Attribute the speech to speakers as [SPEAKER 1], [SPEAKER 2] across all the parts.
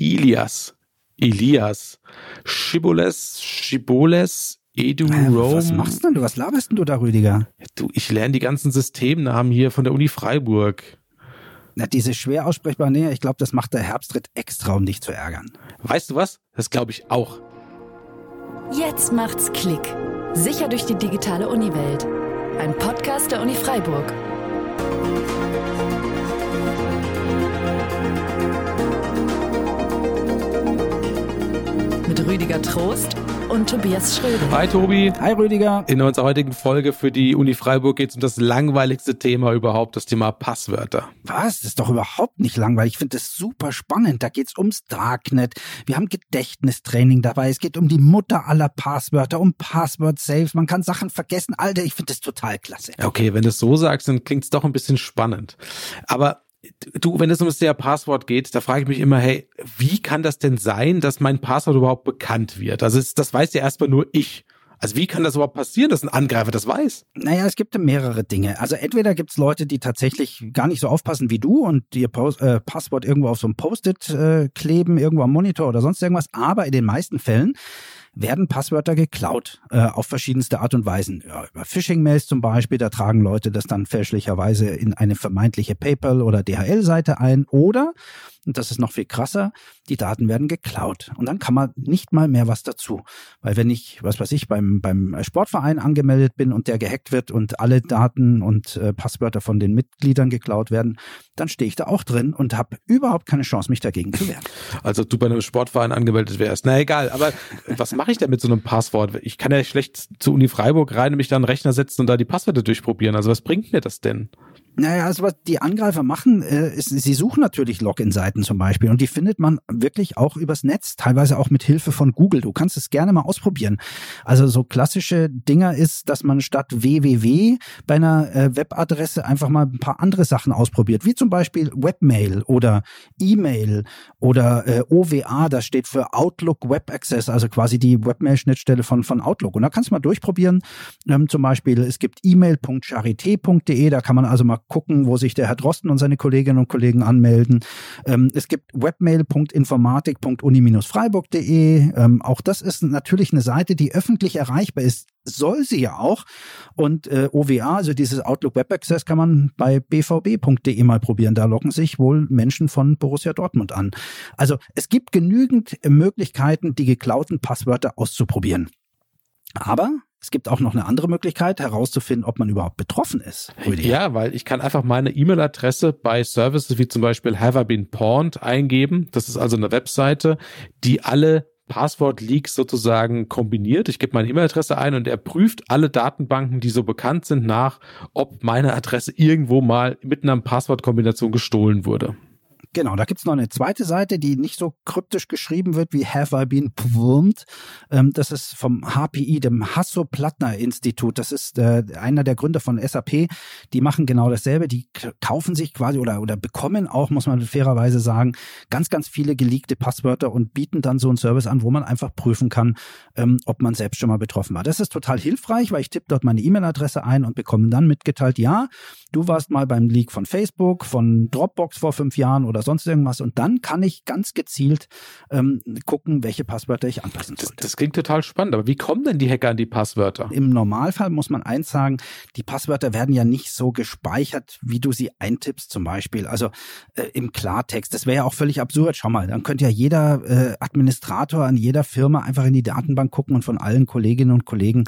[SPEAKER 1] Ilias, Elias, Schiboles, Schiboles, Edu,
[SPEAKER 2] Äh,
[SPEAKER 1] Rome.
[SPEAKER 2] Was machst denn du? Was laberst denn du da, Rüdiger?
[SPEAKER 1] Du, ich lerne die ganzen Systemnamen hier von der Uni Freiburg.
[SPEAKER 2] Na, diese schwer aussprechbaren Dinge, ich glaube, das macht der Herbstritt extra, um dich zu ärgern.
[SPEAKER 1] Weißt du was? Das glaube ich auch.
[SPEAKER 3] Jetzt macht's Klick. Sicher durch die digitale Uniwelt. Ein Podcast der Uni Freiburg. Rüdiger Trost und Tobias Schröder.
[SPEAKER 1] Hi Tobi.
[SPEAKER 2] Hi, Rüdiger.
[SPEAKER 1] In unserer heutigen Folge für die Uni Freiburg geht es um das langweiligste Thema überhaupt, das Thema Passwörter.
[SPEAKER 2] Was? Das ist doch überhaupt nicht langweilig. Ich finde das super spannend. Da geht's ums Darknet. Wir haben Gedächtnistraining dabei. Es geht um die Mutter aller Passwörter, um Passwort-Saves. Man kann Sachen vergessen. Alter, ich finde das total klasse.
[SPEAKER 1] Okay, wenn du es so sagst, dann klingt es doch ein bisschen spannend. Aber du, wenn es um das Thema Passwort geht, da frage ich mich immer, hey, wie kann das denn sein, dass mein Passwort überhaupt bekannt wird? Also es, das weiß ja erstmal nur ich. Also wie kann das überhaupt passieren, dass ein Angreifer das weiß?
[SPEAKER 2] Naja, es gibt mehrere Dinge. Also entweder gibt's Leute, die tatsächlich gar nicht so aufpassen wie du und ihr Post, äh, Passwort irgendwo auf so einem Post-it äh, kleben, irgendwo am Monitor oder sonst irgendwas. Aber in den meisten Fällen werden Passwörter geklaut äh, auf verschiedenste Art und Weisen. Ja, über Phishing-Mails zum Beispiel, da tragen Leute das dann fälschlicherweise in eine vermeintliche PayPal- oder DHL-Seite ein. Oder, und das ist noch viel krasser, die Daten werden geklaut. Und dann kann man nicht mal mehr was dazu. Weil wenn ich, was weiß ich, beim, beim Sportverein angemeldet bin und der gehackt wird und alle Daten und äh, Passwörter von den Mitgliedern geklaut werden, dann stehe ich da auch drin und habe überhaupt keine Chance, mich dagegen zu wehren.
[SPEAKER 1] Also du bei einem Sportverein angemeldet wärst. Na egal, aber was mache ich denn mit so einem Passwort? Ich kann ja schlecht zur Uni Freiburg rein und mich da an den Rechner setzen und da die Passwörter durchprobieren. Also was bringt mir das denn?
[SPEAKER 2] Naja, also was die Angreifer machen, äh, ist, sie suchen natürlich Login-Seiten zum Beispiel und die findet man wirklich auch übers Netz, teilweise auch mit Hilfe von Google. Du kannst es gerne mal ausprobieren. Also so klassische Dinger ist, dass man statt www bei einer äh, Webadresse einfach mal ein paar andere Sachen ausprobiert, wie zum Beispiel Webmail oder E-Mail oder äh, OWA, das steht für Outlook Web Access, also quasi die Webmail-Schnittstelle von, von Outlook. Und da kannst du mal durchprobieren. Ähm, zum Beispiel, es gibt e-mail.charité.de, da kann man also mal gucken, wo sich der Herr Drosten und seine Kolleginnen und Kollegen anmelden. Ähm, es gibt webmail.informatik.uni-freiburg.de. Ähm, auch das ist natürlich eine Seite, die öffentlich erreichbar ist. Soll sie ja auch. Und äh, OWA, also dieses Outlook Web Access, kann man bei bvb.de mal probieren. Da locken sich wohl Menschen von Borussia Dortmund an. Also es gibt genügend Möglichkeiten, die geklauten Passwörter auszuprobieren. Aber es gibt auch noch eine andere Möglichkeit, herauszufinden, ob man überhaupt betroffen ist. Rüdiger.
[SPEAKER 1] Ja, weil ich kann einfach meine E-Mail-Adresse bei Services wie zum Beispiel Have I Been Pawned eingeben. Das ist also eine Webseite, die alle Passwort-Leaks sozusagen kombiniert. Ich gebe meine E-Mail-Adresse ein und er prüft alle Datenbanken, die so bekannt sind, nach, ob meine Adresse irgendwo mal mit einer Passwortkombination gestohlen wurde.
[SPEAKER 2] Genau, da gibt's noch eine zweite Seite, die nicht so kryptisch geschrieben wird wie Have I Been Pwned. Ähm, das ist vom HPI, dem Hasso-Plattner-Institut. Das ist äh, einer der Gründer von SAP. Die machen genau dasselbe. Die kaufen sich quasi oder, oder bekommen auch, muss man fairerweise sagen, ganz, ganz viele geleakte Passwörter und bieten dann so einen Service an, wo man einfach prüfen kann, ähm, ob man selbst schon mal betroffen war. Das ist total hilfreich, weil ich tippe dort meine E-Mail-Adresse ein und bekomme dann mitgeteilt, ja, du warst mal beim Leak von Facebook, von Dropbox vor fünf Jahren oder sonst irgendwas und dann kann ich ganz gezielt ähm, gucken, welche Passwörter ich anpassen
[SPEAKER 1] Das,
[SPEAKER 2] sollte.
[SPEAKER 1] das klingt total spannend, aber wie kommen denn die Hacker an die Passwörter?
[SPEAKER 2] Im Normalfall muss man eins sagen, die Passwörter werden ja nicht so gespeichert, wie du sie eintippst zum Beispiel. Also äh, im Klartext. Das wäre ja auch völlig absurd. Schau mal, dann könnte ja jeder äh, Administrator an jeder Firma einfach in die Datenbank gucken und von allen Kolleginnen und Kollegen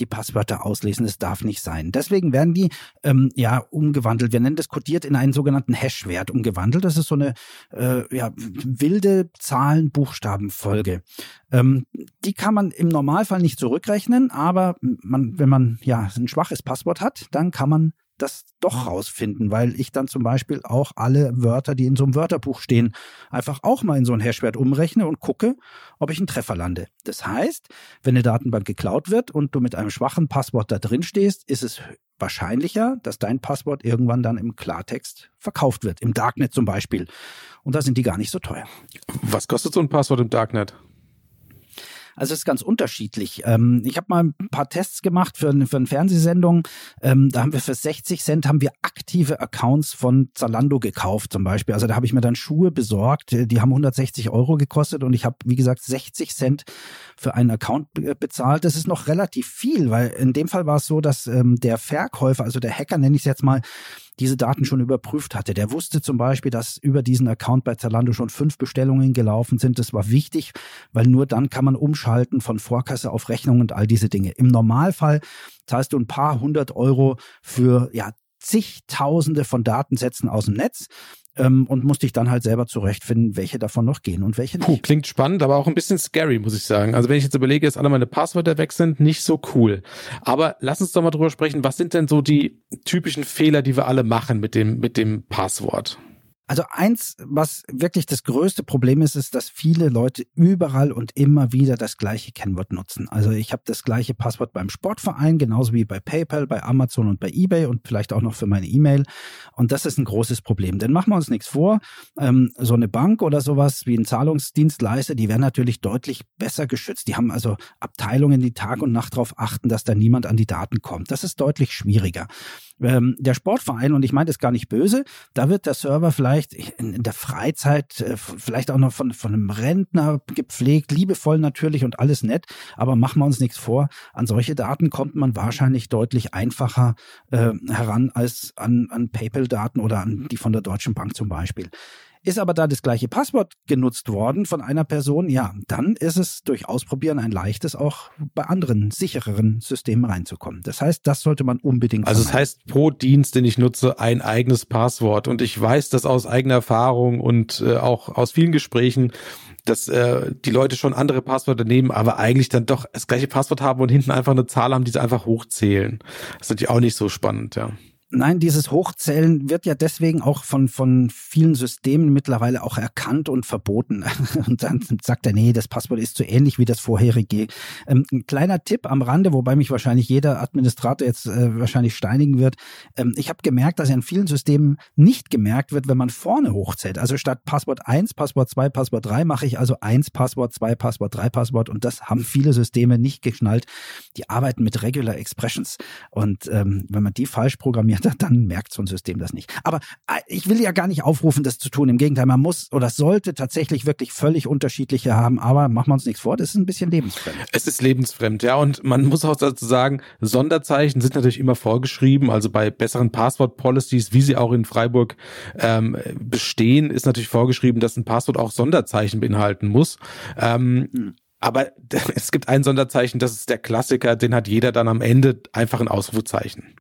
[SPEAKER 2] die Passwörter auslesen. Das darf nicht sein. Deswegen werden die ähm, ja umgewandelt. Wir nennen das kodiert in einen sogenannten Hash-Wert umgewandelt. Das ist so eine äh, ja, wilde Zahlen-Buchstaben-Folge. Ähm, die kann man im Normalfall nicht zurückrechnen, aber man, wenn man ja ein schwaches Passwort hat, dann kann man das doch rausfinden, weil ich dann zum Beispiel auch alle Wörter, die in so einem Wörterbuch stehen, einfach auch mal in so ein Hashwert umrechne und gucke, ob ich einen Treffer lande. Das heißt, wenn eine Datenbank geklaut wird und du mit einem schwachen Passwort da drin stehst, ist es wahrscheinlicher, dass dein Passwort irgendwann dann im Klartext verkauft wird, im Darknet zum Beispiel. Und da sind die gar nicht so teuer.
[SPEAKER 1] Was kostet so ein Passwort im Darknet?
[SPEAKER 2] Also es ist ganz unterschiedlich. Ähm, ich habe mal ein paar Tests gemacht für, für eine Fernsehsendung. Ähm, da haben wir für 60 Cent haben wir aktive Accounts von Zalando gekauft zum Beispiel. Also da habe ich mir dann Schuhe besorgt. Die haben 160 Euro gekostet und ich habe, wie gesagt, 60 Cent für einen Account bezahlt. Das ist noch relativ viel, weil in dem Fall war es so, dass ähm, der Verkäufer, also der Hacker nenne ich es jetzt mal, diese Daten schon überprüft hatte. Der wusste zum Beispiel, dass über diesen Account bei Zalando schon fünf Bestellungen gelaufen sind. Das war wichtig, weil nur dann kann man umschalten von Vorkasse auf Rechnung und all diese Dinge. Im Normalfall zahlst du ein paar hundert Euro für ja zigtausende von Datensätzen aus dem Netz ähm, und musste ich dann halt selber zurechtfinden, welche davon noch gehen und welche nicht.
[SPEAKER 1] Puh, klingt spannend, aber auch ein bisschen scary, muss ich sagen. Also wenn ich jetzt überlege, dass alle meine Passwörter weg sind, nicht so cool. Aber lass uns doch mal drüber sprechen, was sind denn so die typischen Fehler, die wir alle machen mit dem, mit dem Passwort?
[SPEAKER 2] Also eins, was wirklich das größte Problem ist, ist, dass viele Leute überall und immer wieder das gleiche Kennwort nutzen. Also ich habe das gleiche Passwort beim Sportverein, genauso wie bei PayPal, bei Amazon und bei eBay und vielleicht auch noch für meine E-Mail. Und das ist ein großes Problem. Denn machen wir uns nichts vor, ähm, so eine Bank oder sowas wie ein Zahlungsdienstleister, die werden natürlich deutlich besser geschützt. Die haben also Abteilungen, die Tag und Nacht darauf achten, dass da niemand an die Daten kommt. Das ist deutlich schwieriger ähm, der Sportverein, und ich meine das gar nicht böse, da wird der Server vielleicht in, in der Freizeit, äh, vielleicht auch noch von, von einem Rentner gepflegt, liebevoll natürlich und alles nett, aber machen wir uns nichts vor, an solche Daten kommt man wahrscheinlich deutlich einfacher äh, heran als an, an PayPal-Daten oder an die von der Deutschen Bank zum Beispiel. Ist aber da das gleiche Passwort genutzt worden von einer Person, ja, dann ist es durch Ausprobieren ein leichtes, auch bei anderen sichereren Systemen reinzukommen. Das heißt, das sollte man unbedingt.
[SPEAKER 1] Also das heißt, pro Dienst, den ich nutze, ein eigenes Passwort. Und ich weiß das aus eigener Erfahrung und äh, auch aus vielen Gesprächen, dass äh, die Leute schon andere Passwörter nehmen, aber eigentlich dann doch das gleiche Passwort haben und hinten einfach eine Zahl haben, die sie einfach hochzählen. Das ist natürlich auch nicht so spannend, ja.
[SPEAKER 2] Nein, dieses Hochzählen wird ja deswegen auch von, von vielen Systemen mittlerweile auch erkannt und verboten. Und dann sagt er, nee, das Passwort ist so ähnlich wie das vorherige. Ähm, ein kleiner Tipp am Rande, wobei mich wahrscheinlich jeder Administrator jetzt äh, wahrscheinlich steinigen wird. Ähm, ich habe gemerkt, dass in vielen Systemen nicht gemerkt wird, wenn man vorne hochzählt. Also statt Passwort 1, Passwort 2, Passwort 3 mache ich also 1 Passwort, 2 Passwort, 3 Passwort. Und das haben viele Systeme nicht geschnallt. Die arbeiten mit Regular Expressions. Und ähm, wenn man die falsch programmiert, dann merkt so ein System das nicht. Aber äh, ich will ja gar nicht aufrufen, das zu tun. Im Gegenteil, man muss oder sollte tatsächlich wirklich völlig unterschiedliche haben. Aber machen wir uns nichts vor, das ist ein bisschen lebensfremd.
[SPEAKER 1] Es ist lebensfremd, ja. Und man muss auch dazu sagen, Sonderzeichen sind natürlich immer vorgeschrieben. Also bei besseren Passwort-Policies, wie sie auch in Freiburg ähm, bestehen, ist natürlich vorgeschrieben, dass ein Passwort auch Sonderzeichen beinhalten muss. Ähm, hm. Aber es gibt ein Sonderzeichen, das ist der Klassiker, den hat jeder dann am Ende einfach ein Ausrufezeichen.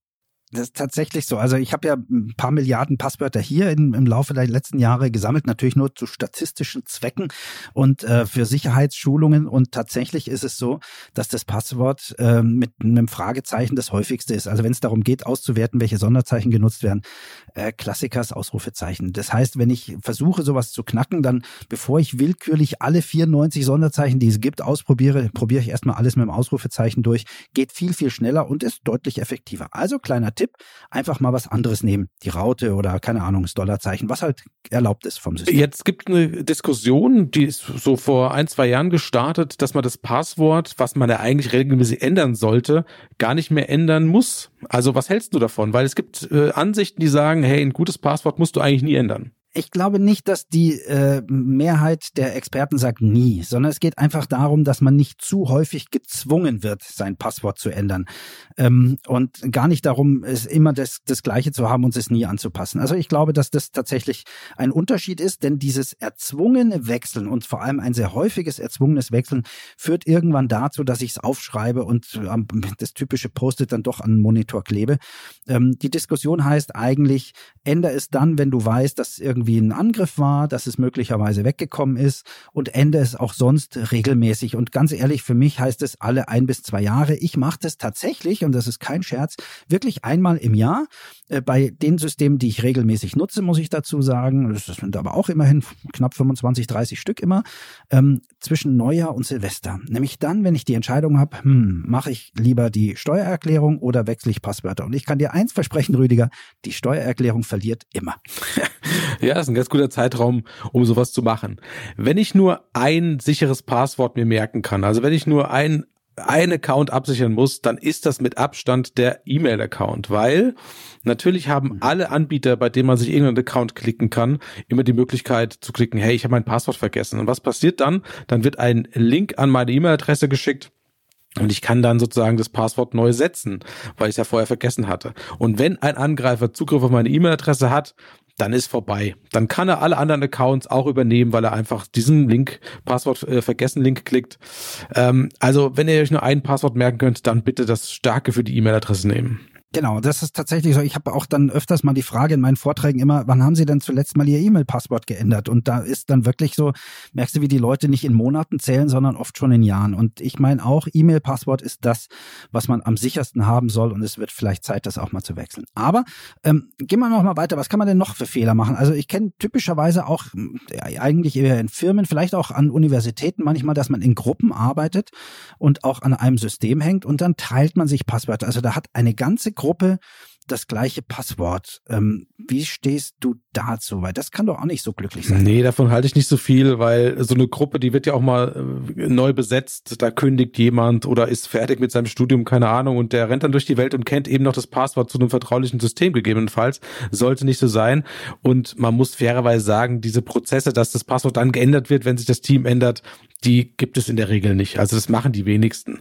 [SPEAKER 2] Das ist tatsächlich so. Also ich habe ja ein paar Milliarden Passwörter hier in, im Laufe der letzten Jahre gesammelt, natürlich nur zu statistischen Zwecken und äh, für Sicherheitsschulungen. Und tatsächlich ist es so, dass das Passwort äh, mit einem Fragezeichen das häufigste ist. Also wenn es darum geht, auszuwerten, welche Sonderzeichen genutzt werden, äh, Klassikers Ausrufezeichen. Das heißt, wenn ich versuche, sowas zu knacken, dann bevor ich willkürlich alle 94 Sonderzeichen, die es gibt, ausprobiere, probiere ich erstmal alles mit dem Ausrufezeichen durch. Geht viel, viel schneller und ist deutlich effektiver. Also kleiner Tipp, einfach mal was anderes nehmen. Die Raute oder keine Ahnung, das Dollarzeichen, was halt erlaubt ist vom System.
[SPEAKER 1] Jetzt gibt eine Diskussion, die ist so vor ein, zwei Jahren gestartet, dass man das Passwort, was man ja eigentlich regelmäßig ändern sollte, gar nicht mehr ändern muss. Also was hältst du davon? Weil es gibt äh, Ansichten, die sagen, hey, ein gutes Passwort musst du eigentlich nie ändern
[SPEAKER 2] ich glaube nicht, dass die äh, Mehrheit der Experten sagt nie, sondern es geht einfach darum, dass man nicht zu häufig gezwungen wird, sein Passwort zu ändern. Ähm, und gar nicht darum, es immer das, das Gleiche zu haben und es nie anzupassen. Also ich glaube, dass das tatsächlich ein Unterschied ist, denn dieses erzwungene Wechseln und vor allem ein sehr häufiges erzwungenes Wechseln führt irgendwann dazu, dass ich es aufschreibe und ähm, das typische Post-it dann doch an den Monitor klebe. Ähm, die Diskussion heißt eigentlich, ändere es dann, wenn du weißt, dass irgendwie irgendwie ein Angriff war, dass es möglicherweise weggekommen ist und ende es auch sonst regelmäßig. Und ganz ehrlich, für mich heißt es alle ein bis zwei Jahre. Ich mache das tatsächlich, und das ist kein Scherz, wirklich einmal im Jahr. Äh, bei den Systemen, die ich regelmäßig nutze, muss ich dazu sagen, das sind aber auch immerhin knapp 25, 30 Stück immer, ähm, zwischen Neujahr und Silvester. Nämlich dann, wenn ich die Entscheidung habe, hm, mache ich lieber die Steuererklärung oder wechsle ich Passwörter. Und ich kann dir eins versprechen, Rüdiger, die Steuererklärung verliert immer.
[SPEAKER 1] Ja, ist ein ganz guter Zeitraum, um sowas zu machen. Wenn ich nur ein sicheres Passwort mir merken kann, also wenn ich nur ein ein Account absichern muss, dann ist das mit Abstand der E-Mail-Account, weil natürlich haben mhm. alle Anbieter, bei denen man sich irgendeinen Account klicken kann, immer die Möglichkeit zu klicken, hey, ich habe mein Passwort vergessen. Und was passiert dann? Dann wird ein Link an meine E-Mail-Adresse geschickt und ich kann dann sozusagen das Passwort neu setzen, weil ich es ja vorher vergessen hatte. Und wenn ein Angreifer Zugriff auf meine E-Mail-Adresse hat, dann ist vorbei. Dann kann er alle anderen Accounts auch übernehmen, weil er einfach diesen Link, Passwort äh, vergessen Link klickt. Ähm, also wenn ihr euch nur ein Passwort merken könnt, dann bitte das starke für die E-Mail-Adresse nehmen.
[SPEAKER 2] Genau, das ist tatsächlich so. Ich habe auch dann öfters mal die Frage in meinen Vorträgen immer, wann haben Sie denn zuletzt mal Ihr E-Mail-Passwort geändert? Und da ist dann wirklich so, merkst du, wie die Leute nicht in Monaten zählen, sondern oft schon in Jahren. Und ich meine auch, E-Mail-Passwort ist das, was man am sichersten haben soll. Und es wird vielleicht Zeit, das auch mal zu wechseln. Aber ähm, gehen wir noch mal weiter. Was kann man denn noch für Fehler machen? Also ich kenne typischerweise auch ja, eigentlich eher in Firmen, vielleicht auch an Universitäten manchmal, dass man in Gruppen arbeitet und auch an einem System hängt und dann teilt man sich Passwörter. Also da hat eine ganze Gruppe das gleiche Passwort. Ähm, wie stehst du dazu? Weil das kann doch auch nicht so glücklich sein.
[SPEAKER 1] Nee, davon halte ich nicht so viel, weil so eine Gruppe, die wird ja auch mal äh, neu besetzt. Da kündigt jemand oder ist fertig mit seinem Studium, keine Ahnung, und der rennt dann durch die Welt und kennt eben noch das Passwort zu einem vertraulichen System gegebenenfalls. Sollte nicht so sein. Und man muss fairerweise sagen, diese Prozesse, dass das Passwort dann geändert wird, wenn sich das Team ändert, die gibt es in der Regel nicht. Also das machen die wenigsten.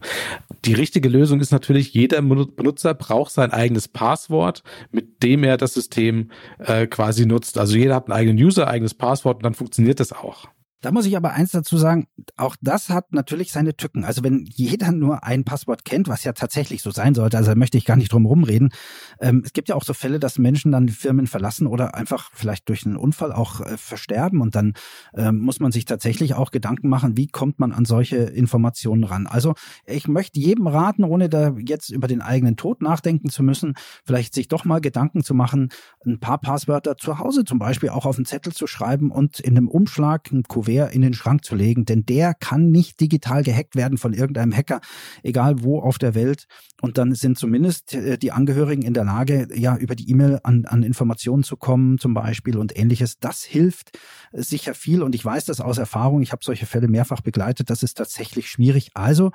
[SPEAKER 1] Die richtige Lösung ist natürlich, jeder Benutzer braucht sein eigenes Passwort, mit dem er das System äh, quasi nutzt. Also jeder hat einen eigenen User, eigenes Passwort und dann funktioniert das auch.
[SPEAKER 2] Da muss ich aber eins dazu sagen, auch das hat natürlich seine Tücken. Also wenn jeder nur ein Passwort kennt, was ja tatsächlich so sein sollte, also da möchte ich gar nicht drum rumreden. Ähm, es gibt ja auch so Fälle, dass Menschen dann Firmen verlassen oder einfach vielleicht durch einen Unfall auch äh, versterben und dann ähm, muss man sich tatsächlich auch Gedanken machen, wie kommt man an solche Informationen ran. Also ich möchte jedem raten, ohne da jetzt über den eigenen Tod nachdenken zu müssen, vielleicht sich doch mal Gedanken zu machen, ein paar Passwörter zu Hause zum Beispiel auch auf einen Zettel zu schreiben und in einem Umschlag, ein Kuvert Kuvert in den Schrank zu legen, denn der kann nicht digital gehackt werden von irgendeinem Hacker, egal wo auf der Welt. Und dann sind zumindest äh, die Angehörigen in der Lage, ja, über die E-Mail an, an Informationen zu kommen, zum Beispiel und ähnliches. Das hilft äh, sicher viel. Und ich weiß das aus Erfahrung. Ich habe solche Fälle mehrfach begleitet. Das ist tatsächlich schwierig. Also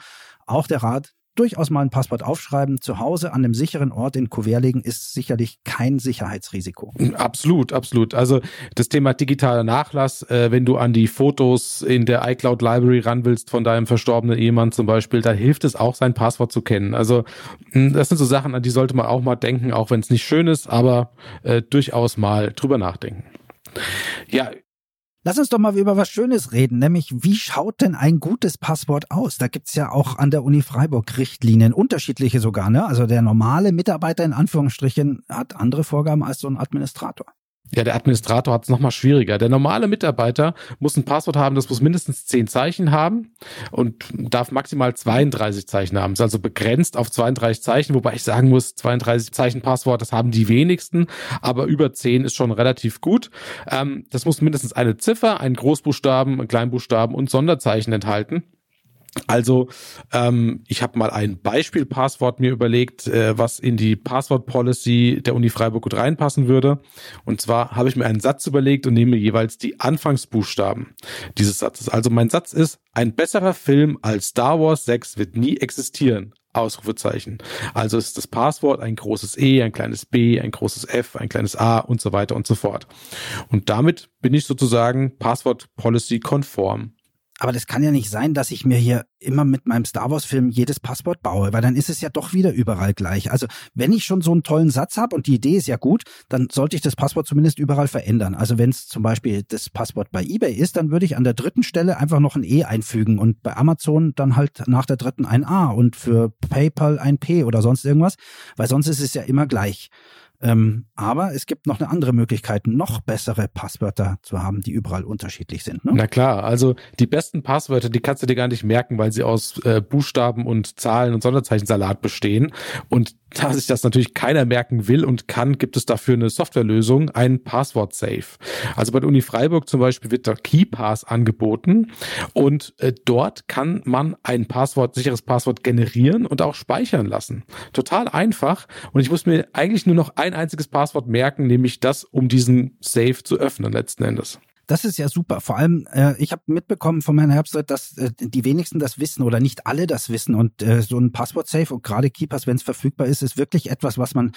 [SPEAKER 2] auch der Rat, durchaus mal ein Passwort aufschreiben, zu Hause an einem sicheren Ort in Kuvert legen, ist sicherlich kein Sicherheitsrisiko.
[SPEAKER 1] Absolut, absolut. Also das Thema digitaler Nachlass, äh, wenn du an die Fotos in der iCloud Library ran willst von deinem verstorbenen Ehemann zum Beispiel, da hilft es auch, sein Passwort zu kennen. Also hm, das sind so Sachen, an die sollte man auch mal denken, auch wenn es nicht schön ist, aber äh, durchaus mal drüber nachdenken.
[SPEAKER 2] Ja, Lass uns doch mal über was Schönes reden, nämlich wie schaut denn ein gutes Passwort aus? Da gibt's ja auch an der Uni Freiburg Richtlinien, unterschiedliche sogar. Ne? Also der normale Mitarbeiter in Anführungsstrichen hat andere Vorgaben als so ein Administrator.
[SPEAKER 1] Ja, der Administrator hat es nochmal schwieriger. Der normale Mitarbeiter muss ein Passwort haben, das muss mindestens zehn Zeichen haben und darf maximal 32 Zeichen haben. Ist also begrenzt auf 32 Zeichen, wobei ich sagen muss, 32 Zeichen Passwort, das haben die wenigsten, aber über 10 ist schon relativ gut. Ähm, das muss mindestens eine Ziffer, einen Großbuchstaben, einen Kleinbuchstaben und Sonderzeichen enthalten. Also ähm, ich habe mal ein Beispiel-Passwort mir überlegt, äh, was in die Passwort-Policy der Uni Freiburg gut reinpassen würde. Und zwar habe ich mir einen Satz überlegt und nehme jeweils die Anfangsbuchstaben dieses Satzes. Also mein Satz ist, ein besserer Film als Star Wars 6 wird nie existieren. Ausrufezeichen. Also ist das Passwort ein großes E, ein kleines B, ein großes F, ein kleines A und so weiter und so fort. Und damit bin ich sozusagen Passwort Policy konform.
[SPEAKER 2] Aber das kann ja nicht sein, dass ich mir hier immer mit meinem Star Wars-Film jedes Passwort baue, weil dann ist es ja doch wieder überall gleich. Also wenn ich schon so einen tollen Satz habe und die Idee ist ja gut, dann sollte ich das Passwort zumindest überall verändern. Also wenn es zum Beispiel das Passwort bei eBay ist, dann würde ich an der dritten Stelle einfach noch ein E einfügen und bei Amazon dann halt nach der dritten ein A und für PayPal ein P oder sonst irgendwas, weil sonst ist es ja immer gleich. Ähm, aber es gibt noch eine andere Möglichkeit, noch bessere Passwörter zu haben, die überall unterschiedlich sind. Ne?
[SPEAKER 1] Na klar, also die besten Passwörter, die kannst du dir gar nicht merken, weil sie aus äh, Buchstaben und Zahlen und Sonderzeichensalat bestehen. Und da sich das natürlich keiner merken will und kann, gibt es dafür eine Softwarelösung, ein Passwort-Safe. Also bei der Uni Freiburg zum Beispiel wird der KeyPass angeboten und äh, dort kann man ein Passwort, sicheres Passwort generieren und auch speichern lassen. Total einfach und ich muss mir eigentlich nur noch ein einziges Passwort merken, nämlich das, um diesen Safe zu öffnen letzten Endes.
[SPEAKER 2] Das ist ja super. Vor allem, äh, ich habe mitbekommen von meiner Herbstzeit, dass äh, die wenigsten das wissen oder nicht alle das wissen. Und äh, so ein Passwort-Safe und gerade Keepers, wenn es verfügbar ist, ist wirklich etwas, was man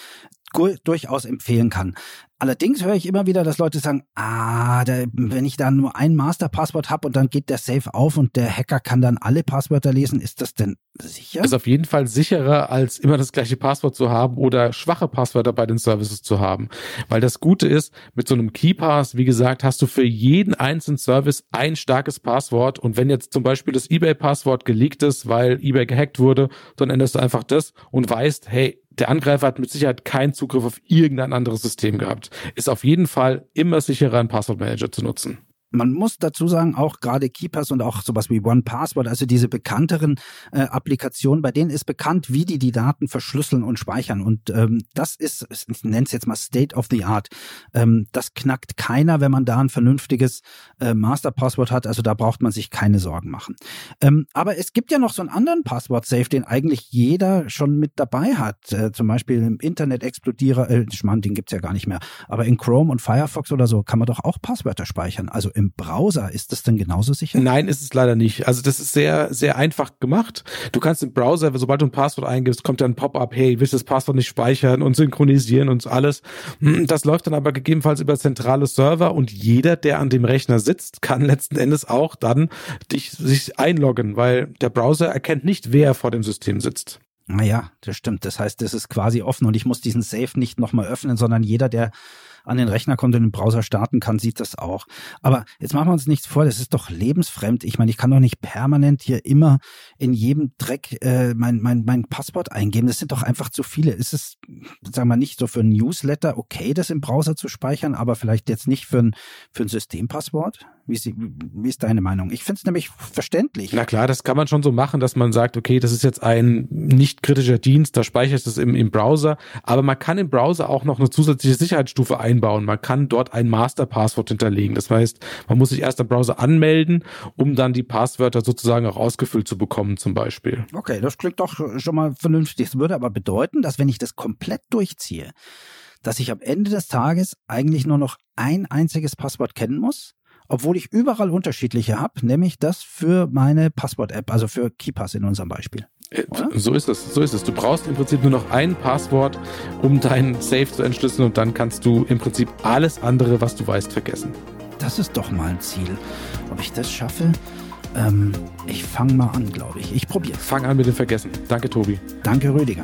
[SPEAKER 2] durchaus empfehlen kann. Allerdings höre ich immer wieder, dass Leute sagen, ah, der, wenn ich da nur ein Masterpasswort habe und dann geht der Safe auf und der Hacker kann dann alle Passwörter lesen, ist das denn sicher?
[SPEAKER 1] Ist auf jeden Fall sicherer, als immer das gleiche Passwort zu haben oder schwache Passwörter bei den Services zu haben. Weil das Gute ist, mit so einem KeyPass, wie gesagt, hast du für jeden einzelnen Service ein starkes Passwort und wenn jetzt zum Beispiel das eBay-Passwort geleakt ist, weil eBay gehackt wurde, dann änderst du einfach das und weißt, hey, der Angreifer hat mit Sicherheit keinen Zugriff auf irgendein anderes System gehabt. Ist auf jeden Fall immer sicherer, einen Passwortmanager zu nutzen.
[SPEAKER 2] Man muss dazu sagen, auch gerade Keepers und auch sowas wie One Password, also diese bekannteren äh, Applikationen, bei denen ist bekannt, wie die die Daten verschlüsseln und speichern. Und ähm, das ist, ich nenne es jetzt mal State of the Art. Ähm, das knackt keiner, wenn man da ein vernünftiges äh, Master-Passwort hat. Also da braucht man sich keine Sorgen machen. Ähm, aber es gibt ja noch so einen anderen Passwort-Safe, den eigentlich jeder schon mit dabei hat. Äh, zum Beispiel im Internet-Explodierer, äh, Schmarrn, den gibt's ja gar nicht mehr. Aber in Chrome und Firefox oder so kann man doch auch Passwörter speichern. Also im Browser. Ist das denn genauso sicher?
[SPEAKER 1] Nein, ist es leider nicht. Also das ist sehr, sehr einfach gemacht. Du kannst im Browser, sobald du ein Passwort eingibst, kommt dann ein Pop-up, hey, willst du das Passwort nicht speichern und synchronisieren und alles. Das läuft dann aber gegebenenfalls über zentrale Server und jeder, der an dem Rechner sitzt, kann letzten Endes auch dann dich, sich einloggen, weil der Browser erkennt nicht, wer vor dem System sitzt.
[SPEAKER 2] Naja, das stimmt. Das heißt, das ist quasi offen und ich muss diesen Safe nicht nochmal öffnen, sondern jeder, der an den Rechner kommt und den Browser starten kann, sieht das auch. Aber jetzt machen wir uns nichts vor, das ist doch lebensfremd. Ich meine, ich kann doch nicht permanent hier immer in jedem Dreck äh, mein, mein, mein Passwort eingeben. Das sind doch einfach zu viele. Ist es, sagen wir nicht so für ein Newsletter okay, das im Browser zu speichern, aber vielleicht jetzt nicht für ein, für ein Systempasswort? Wie ist, wie ist deine Meinung? Ich finde es nämlich verständlich.
[SPEAKER 1] Na klar, das kann man schon so machen, dass man sagt, okay, das ist jetzt ein nicht kritischer Dienst, da speichere ich das im, im Browser, aber man kann im Browser auch noch eine zusätzliche Sicherheitsstufe einbauen. Man kann dort ein Masterpasswort hinterlegen. Das heißt, man muss sich erst am Browser anmelden, um dann die Passwörter sozusagen auch ausgefüllt zu bekommen, zum Beispiel.
[SPEAKER 2] Okay, das klingt doch schon mal vernünftig. Das würde aber bedeuten, dass wenn ich das komplett durchziehe, dass ich am Ende des Tages eigentlich nur noch ein einziges Passwort kennen muss obwohl ich überall unterschiedliche habe, nämlich das für meine Passwort-App, also für KeyPass in unserem Beispiel.
[SPEAKER 1] Äh, Oder? So ist es, so ist es. Du brauchst im Prinzip nur noch ein Passwort, um deinen Safe zu entschlüsseln und dann kannst du im Prinzip alles andere, was du weißt, vergessen.
[SPEAKER 2] Das ist doch mal ein Ziel. Ob ich das schaffe? Ähm, ich fange mal an, glaube ich. Ich probiere.
[SPEAKER 1] Fang an mit dem Vergessen. Danke, Tobi.
[SPEAKER 2] Danke, Rüdiger.